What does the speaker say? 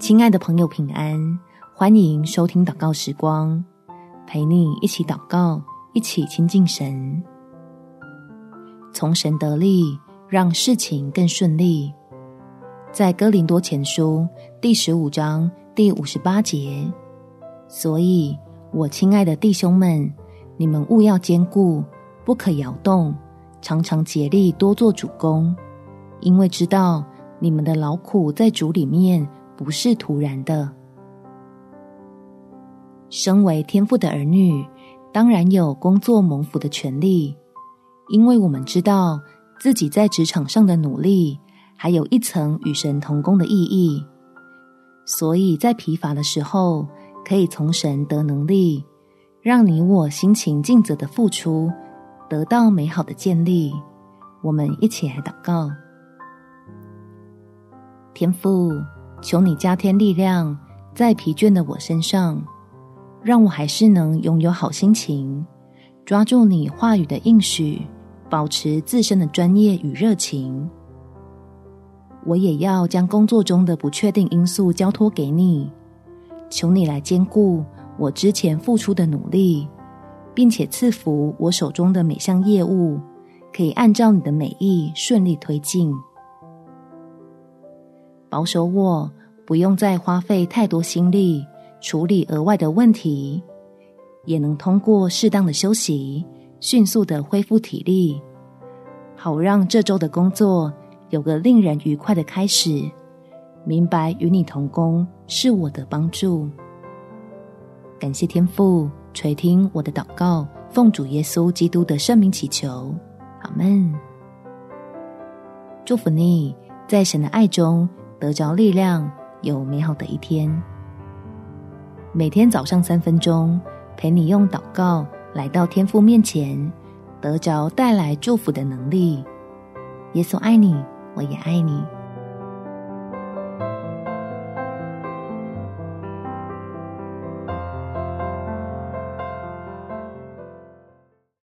亲爱的朋友，平安！欢迎收听祷告时光，陪你一起祷告，一起亲近神，从神得力，让事情更顺利。在哥林多前书第十五章第五十八节，所以我亲爱的弟兄们，你们务要坚固，不可摇动，常常竭力多做主工，因为知道你们的劳苦在主里面。不是徒然的。身为天父的儿女，当然有工作蒙福的权利，因为我们知道自己在职场上的努力，还有一层与神同工的意义，所以在疲乏的时候，可以从神得能力，让你我辛勤尽责的付出，得到美好的建立。我们一起来祷告，天父。求你加添力量在疲倦的我身上，让我还是能拥有好心情，抓住你话语的应许，保持自身的专业与热情。我也要将工作中的不确定因素交托给你，求你来兼顾我之前付出的努力，并且赐福我手中的每项业务，可以按照你的美意顺利推进。保守我，不用再花费太多心力处理额外的问题，也能通过适当的休息，迅速的恢复体力，好让这周的工作有个令人愉快的开始。明白与你同工是我的帮助。感谢天父垂听我的祷告，奉主耶稣基督的圣名祈求，阿门。祝福你在神的爱中。得着力量，有美好的一天。每天早上三分钟，陪你用祷告来到天父面前，得着带来祝福的能力。耶稣爱你，我也爱你。